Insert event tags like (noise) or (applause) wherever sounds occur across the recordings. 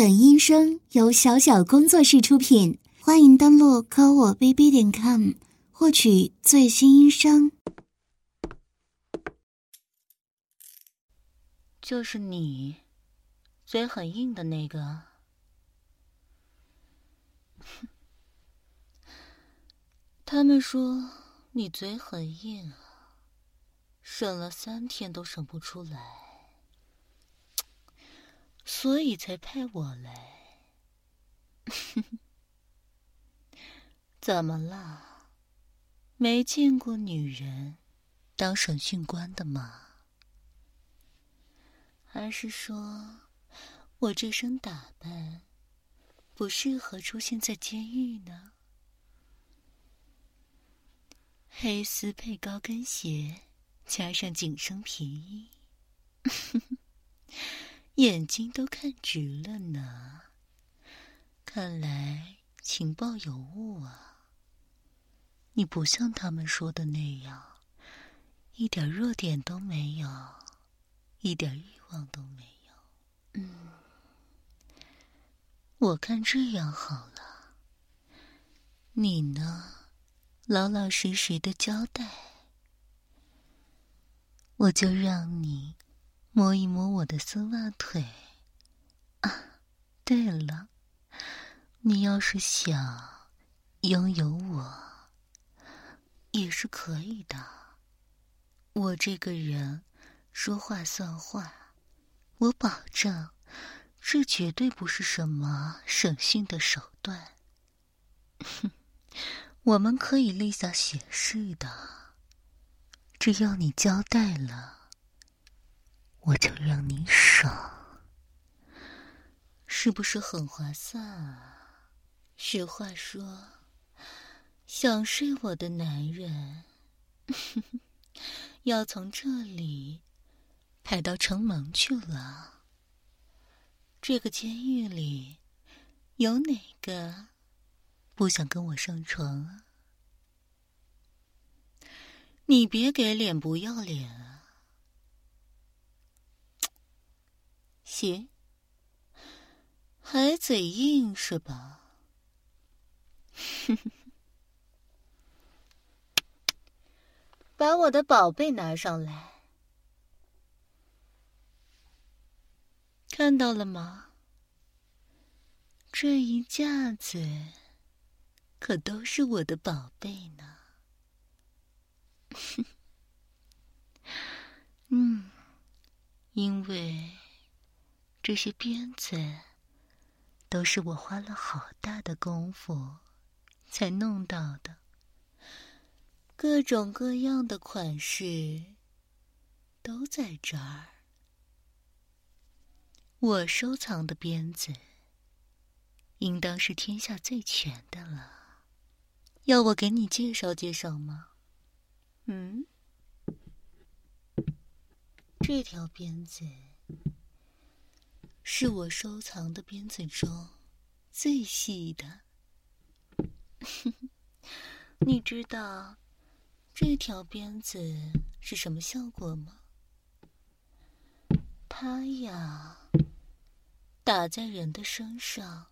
本音声由小小工作室出品，欢迎登录科我 bb 点 com 获取最新音声。就是你，嘴很硬的那个。(laughs) 他们说你嘴很硬啊，省了三天都省不出来。所以才派我来。(laughs) 怎么了？没见过女人当审讯官的吗？还是说我这身打扮不适合出现在监狱呢？黑丝配高跟鞋，加上紧身皮衣。(laughs) 眼睛都看直了呢，看来情报有误啊。你不像他们说的那样，一点弱点都没有，一点欲望都没有。嗯，我看这样好了，你呢，老老实实的交代，我就让你。摸一摸我的丝袜腿，啊，对了，你要是想拥有我，也是可以的。我这个人说话算话，我保证，这绝对不是什么审讯的手段。哼，(laughs) 我们可以立下血誓的，只要你交代了。我就让你爽，是不是很划算啊？实话说，想睡我的男人，(laughs) 要从这里排到城门去了。这个监狱里，有哪个不想跟我上床啊？你别给脸不要脸啊！行，还嘴硬是吧？把我的宝贝拿上来，看到了吗？这一架子可都是我的宝贝呢。(laughs) 嗯，因为。这些鞭子都是我花了好大的功夫才弄到的，各种各样的款式都在这儿。我收藏的鞭子应当是天下最全的了，要我给你介绍介绍吗？嗯，这条鞭子。是我收藏的鞭子中最细的。(laughs) 你知道这条鞭子是什么效果吗？它呀，打在人的身上，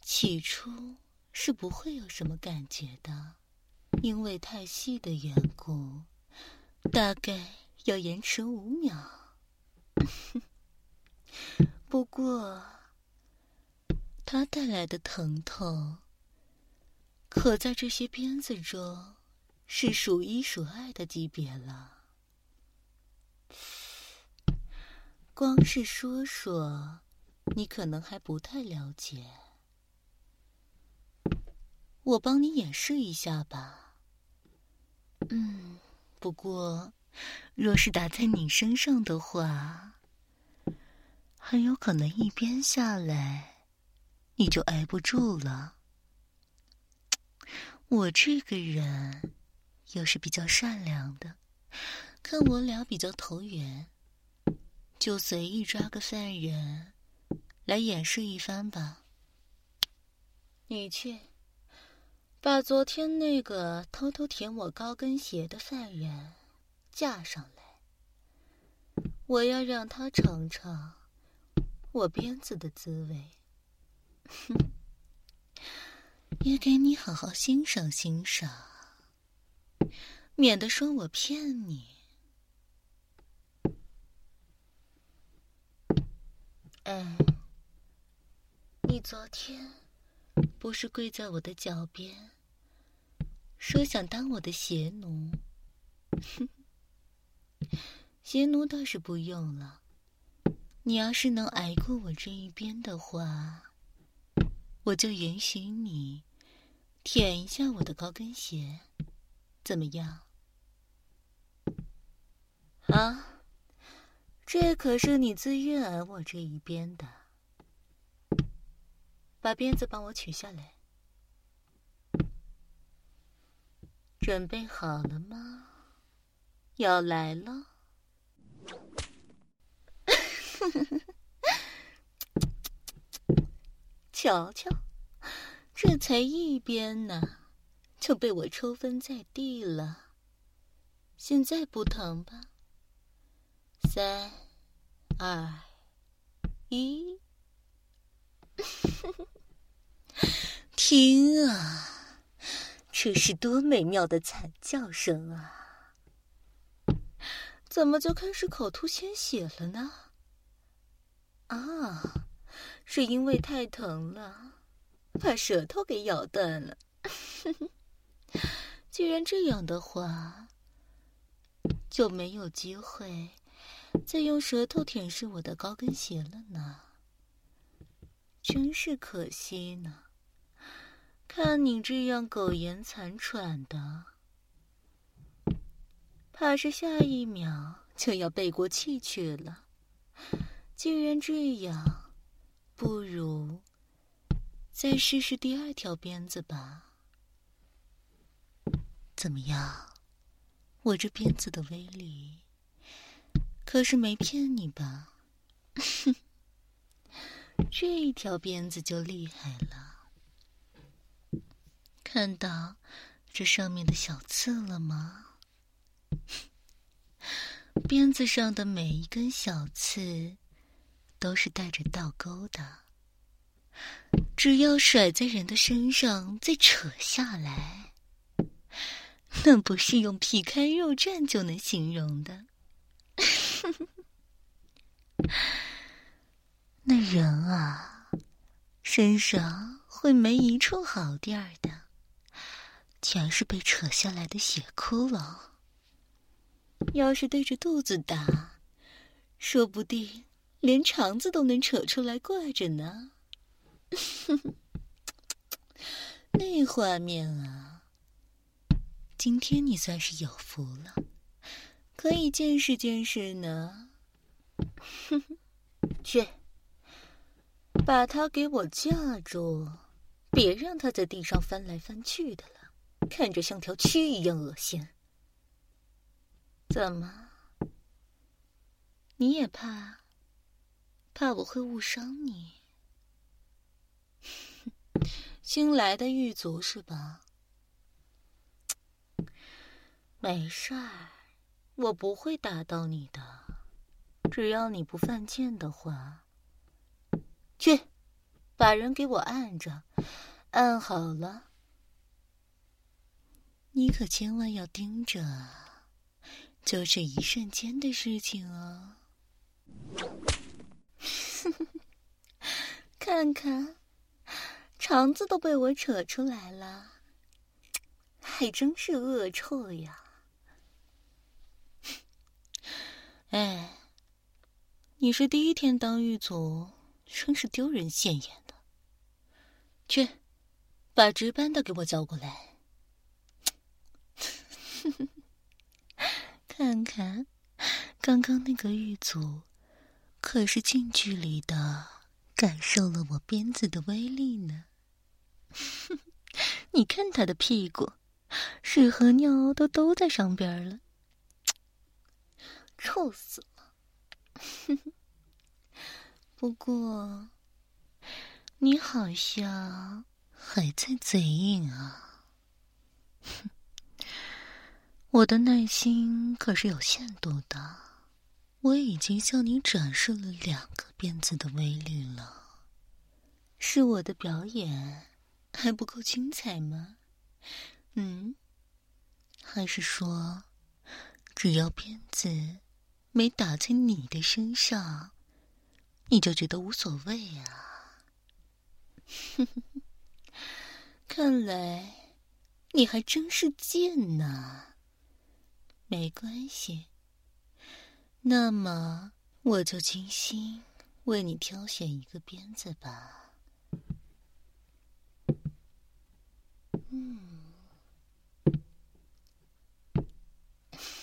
起初是不会有什么感觉的，因为太细的缘故，大概要延迟五秒。不过，它带来的疼痛，可在这些鞭子中是数一数二的级别了。光是说说，你可能还不太了解。我帮你演示一下吧。嗯，不过，若是打在你身上的话。很有可能一鞭下来，你就挨不住了。我这个人又是比较善良的，看我俩比较投缘，就随意抓个犯人来演示一番吧。你去把昨天那个偷偷舔我高跟鞋的犯人架上来，我要让他尝尝。我鞭子的滋味。哼，(laughs) 也给你好好欣赏欣赏，免得说我骗你。哎，你昨天不是跪在我的脚边，说想当我的鞋奴？哼，鞋奴倒是不用了。你要是能挨过我这一边的话，我就允许你舔一下我的高跟鞋，怎么样？啊，这可是你自愿挨我这一边的。把鞭子帮我取下来，准备好了吗？要来了。(laughs) 瞧瞧，这才一边呢，就被我抽分在地了。现在不疼吧？三、二、一，(laughs) 听啊，这是多美妙的惨叫声啊！怎么就开始口吐鲜血了呢？啊，是因为太疼了，把舌头给咬断了。(laughs) 既然这样的话，就没有机会再用舌头舔舐我的高跟鞋了呢。真是可惜呢。看你这样苟延残喘的，怕是下一秒就要背过气去了。既然这样，不如再试试第二条鞭子吧。怎么样？我这鞭子的威力可是没骗你吧？哼，(laughs) 这一条鞭子就厉害了。看到这上面的小刺了吗？(laughs) 鞭子上的每一根小刺。都是带着倒钩的，只要甩在人的身上，再扯下来，那不是用皮开肉绽就能形容的。(laughs) 那人啊，身上会没一处好地儿的，全是被扯下来的血窟窿。要是对着肚子打，说不定。连肠子都能扯出来挂着呢，(laughs) 那画面啊！今天你算是有福了，可以见识见识呢。哼 (laughs) 去，把他给我架住，别让他在地上翻来翻去的了，看着像条蛆一样恶心。怎么，你也怕？怕我会误伤你，新来的狱卒是吧？没事儿，我不会打到你的，只要你不犯贱的话。去，把人给我按着，按好了。你可千万要盯着，就这一瞬间的事情哦。看看，肠子都被我扯出来了，还真是恶臭呀！哎，你是第一天当狱卒，真是丢人现眼的。去，把值班的给我叫过来。(laughs) 看看，刚刚那个狱卒。可是近距离的感受了我鞭子的威力呢。(laughs) 你看他的屁股，屎和尿都都在上边了，臭死了。(laughs) 不过，你好像还在嘴硬啊。(laughs) 我的耐心可是有限度的。我已经向你展示了两个鞭子的威力了，是我的表演还不够精彩吗？嗯？还是说，只要鞭子没打在你的身上，你就觉得无所谓啊？(laughs) 看来你还真是贱呐！没关系，那么我就精心为你挑选一个鞭子吧。嗯，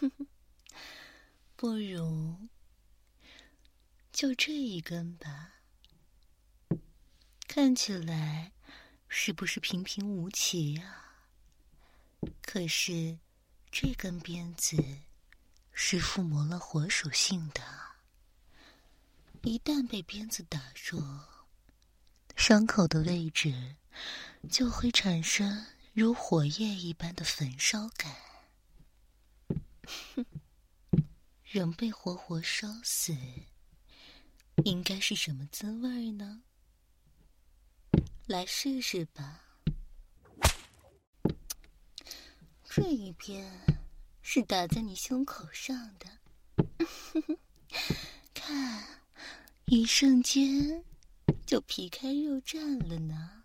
(laughs) 不如就这一根吧。看起来是不是平平无奇啊？可是这根鞭子是附魔了火属性的，一旦被鞭子打中，伤口的位置就会产生如火焰一般的焚烧感。哼人被活活烧死，应该是什么滋味呢？来试试吧。这一边是打在你胸口上的，(laughs) 看，一瞬间就皮开肉绽了呢。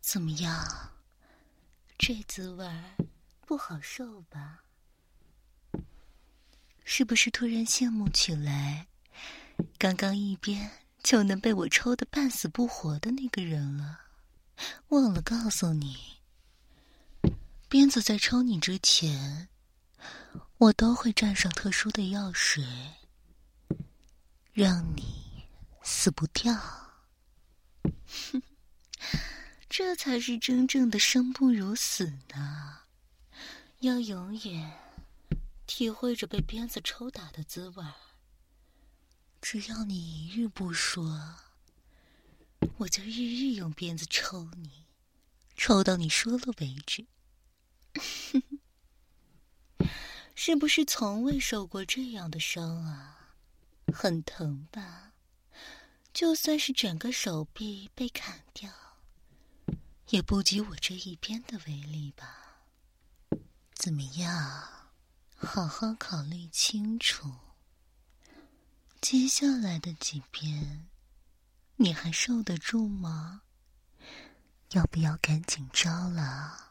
怎么样？这滋味不好受吧？是不是突然羡慕起来？刚刚一边就能被我抽的半死不活的那个人了？忘了告诉你，鞭子在抽你之前，我都会蘸上特殊的药水，让你死不掉。哼，(laughs) 这才是真正的生不如死呢！要永远。体会着被鞭子抽打的滋味只要你一日不说，我就日日用鞭子抽你，抽到你说了为止。(laughs) 是不是从未受过这样的伤啊？很疼吧？就算是整个手臂被砍掉，也不及我这一鞭的威力吧？怎么样？好好考虑清楚，接下来的几鞭，你还受得住吗？要不要赶紧招了？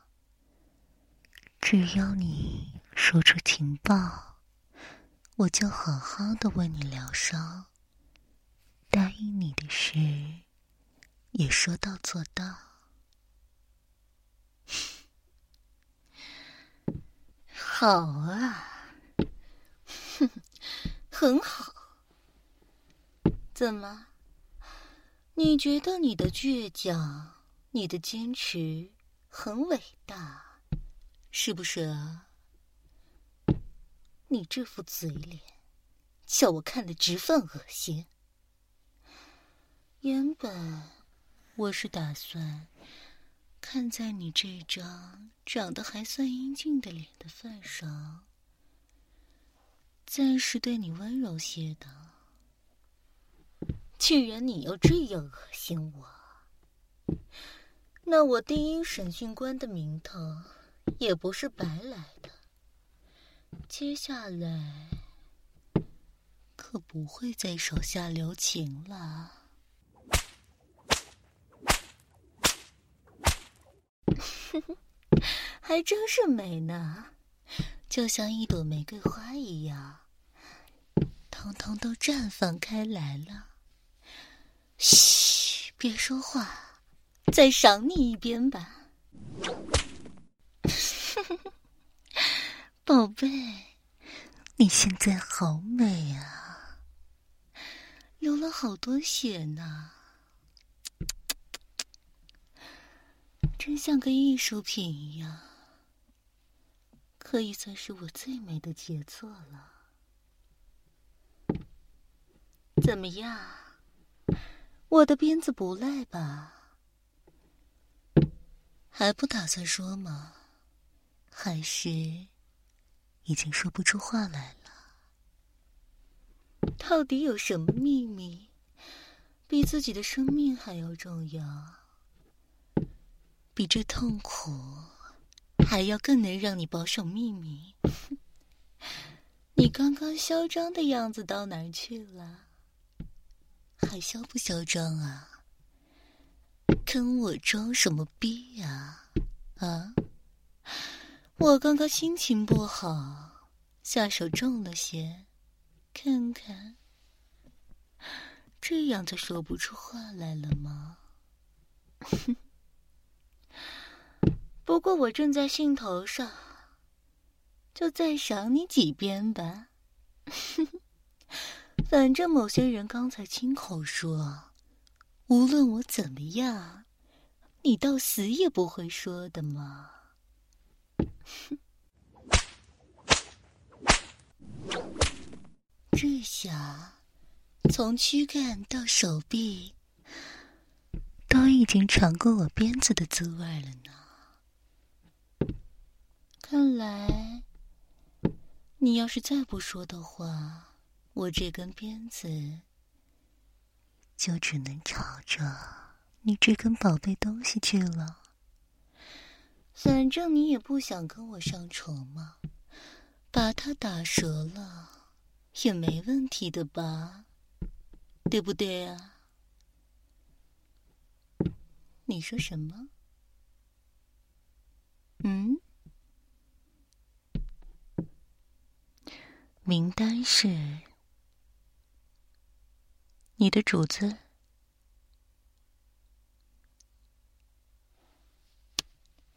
只要你说出情报，我就好好的为你疗伤。答应你的事，也说到做到。(laughs) 好啊，哼，(laughs) 很好。怎么？你觉得你的倔强、你的坚持很伟大，是不是啊？你这副嘴脸，叫我看得直犯恶心。原本我是打算。看在你这张长得还算英俊的脸的份上，暂时对你温柔些的。既然你要这样恶心我，那我第一审讯官的名头也不是白来的。接下来可不会再手下留情了。(laughs) 还真是美呢，就像一朵玫瑰花一样，通通都绽放开来了。嘘，别说话，再赏你一鞭吧。(laughs) 宝贝，你现在好美啊，流了好多血呢。真像个艺术品一样，可以算是我最美的杰作了。怎么样，我的鞭子不赖吧？还不打算说吗？还是已经说不出话来了？到底有什么秘密，比自己的生命还要重要，比这痛苦还要更能让你保守秘密。(laughs) 你刚刚嚣张的样子到哪儿去了？还嚣不嚣张啊？跟我装什么逼呀？啊！我刚刚心情不好，下手重了些，看看，这样就说不出话来了吗？(laughs) 不过我正在兴头上。就再赏你几鞭吧。(laughs) 反正某些人刚才亲口说，无论我怎么样，你到死也不会说的嘛。哼这下，从躯干到手臂，都已经尝过我鞭子的滋味了呢。看来。你要是再不说的话，我这根鞭子就只能朝着你这根宝贝东西去了。反正你也不想跟我上床嘛，把它打折了也没问题的吧？对不对啊？你说什么？嗯？名单是你的主子，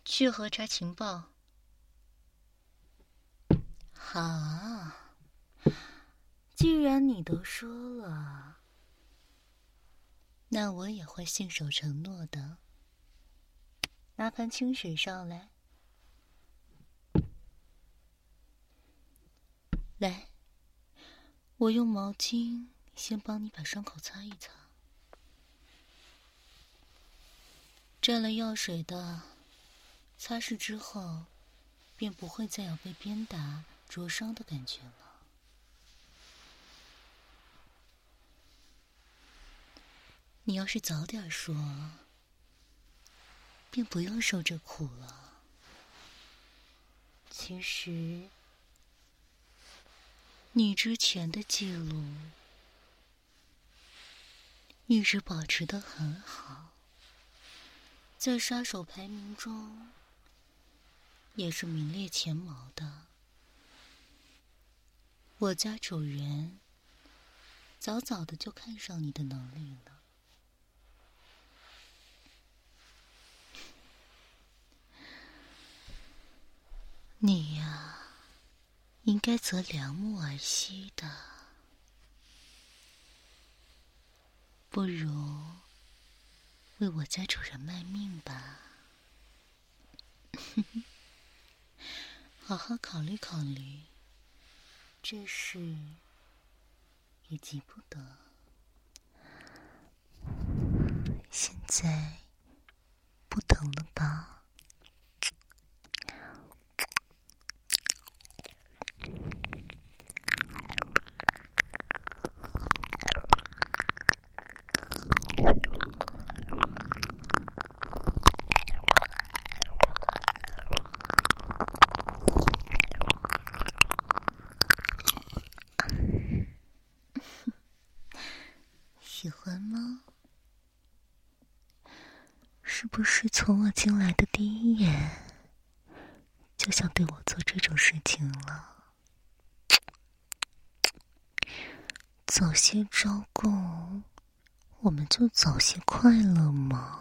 去核查情报。好，既然你都说了，那我也会信守承诺的。拿盆清水上来。来，我用毛巾先帮你把伤口擦一擦。沾了药水的，擦拭之后，便不会再有被鞭打灼伤的感觉了。你要是早点说，便不用受这苦了。其实。你之前的记录一直保持的很好，在杀手排名中也是名列前茅的。我家主人早早的就看上你的能力了，你呀。应该择良木而栖的，不如为我家主人卖命吧。(laughs) 好好考虑考虑，这事也急不得。现在不疼了吧？喜欢吗？是不是从我进来的第一眼就想对我做这种事情了？早些招供，我们就早些快乐嘛。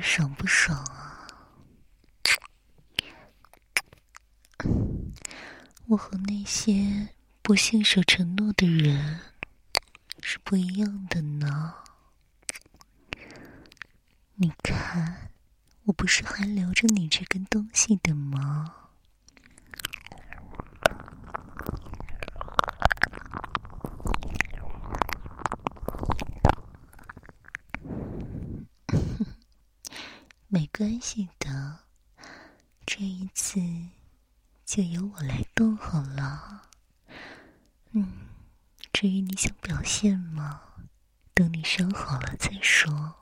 爽不爽啊？我和那不信守承诺的人是不一样的呢。你看，我不是还留着你这根东西的吗？(laughs) 没关系的，这一次就由我来动好了。嗯，至于你想表现吗？等你伤好了再说。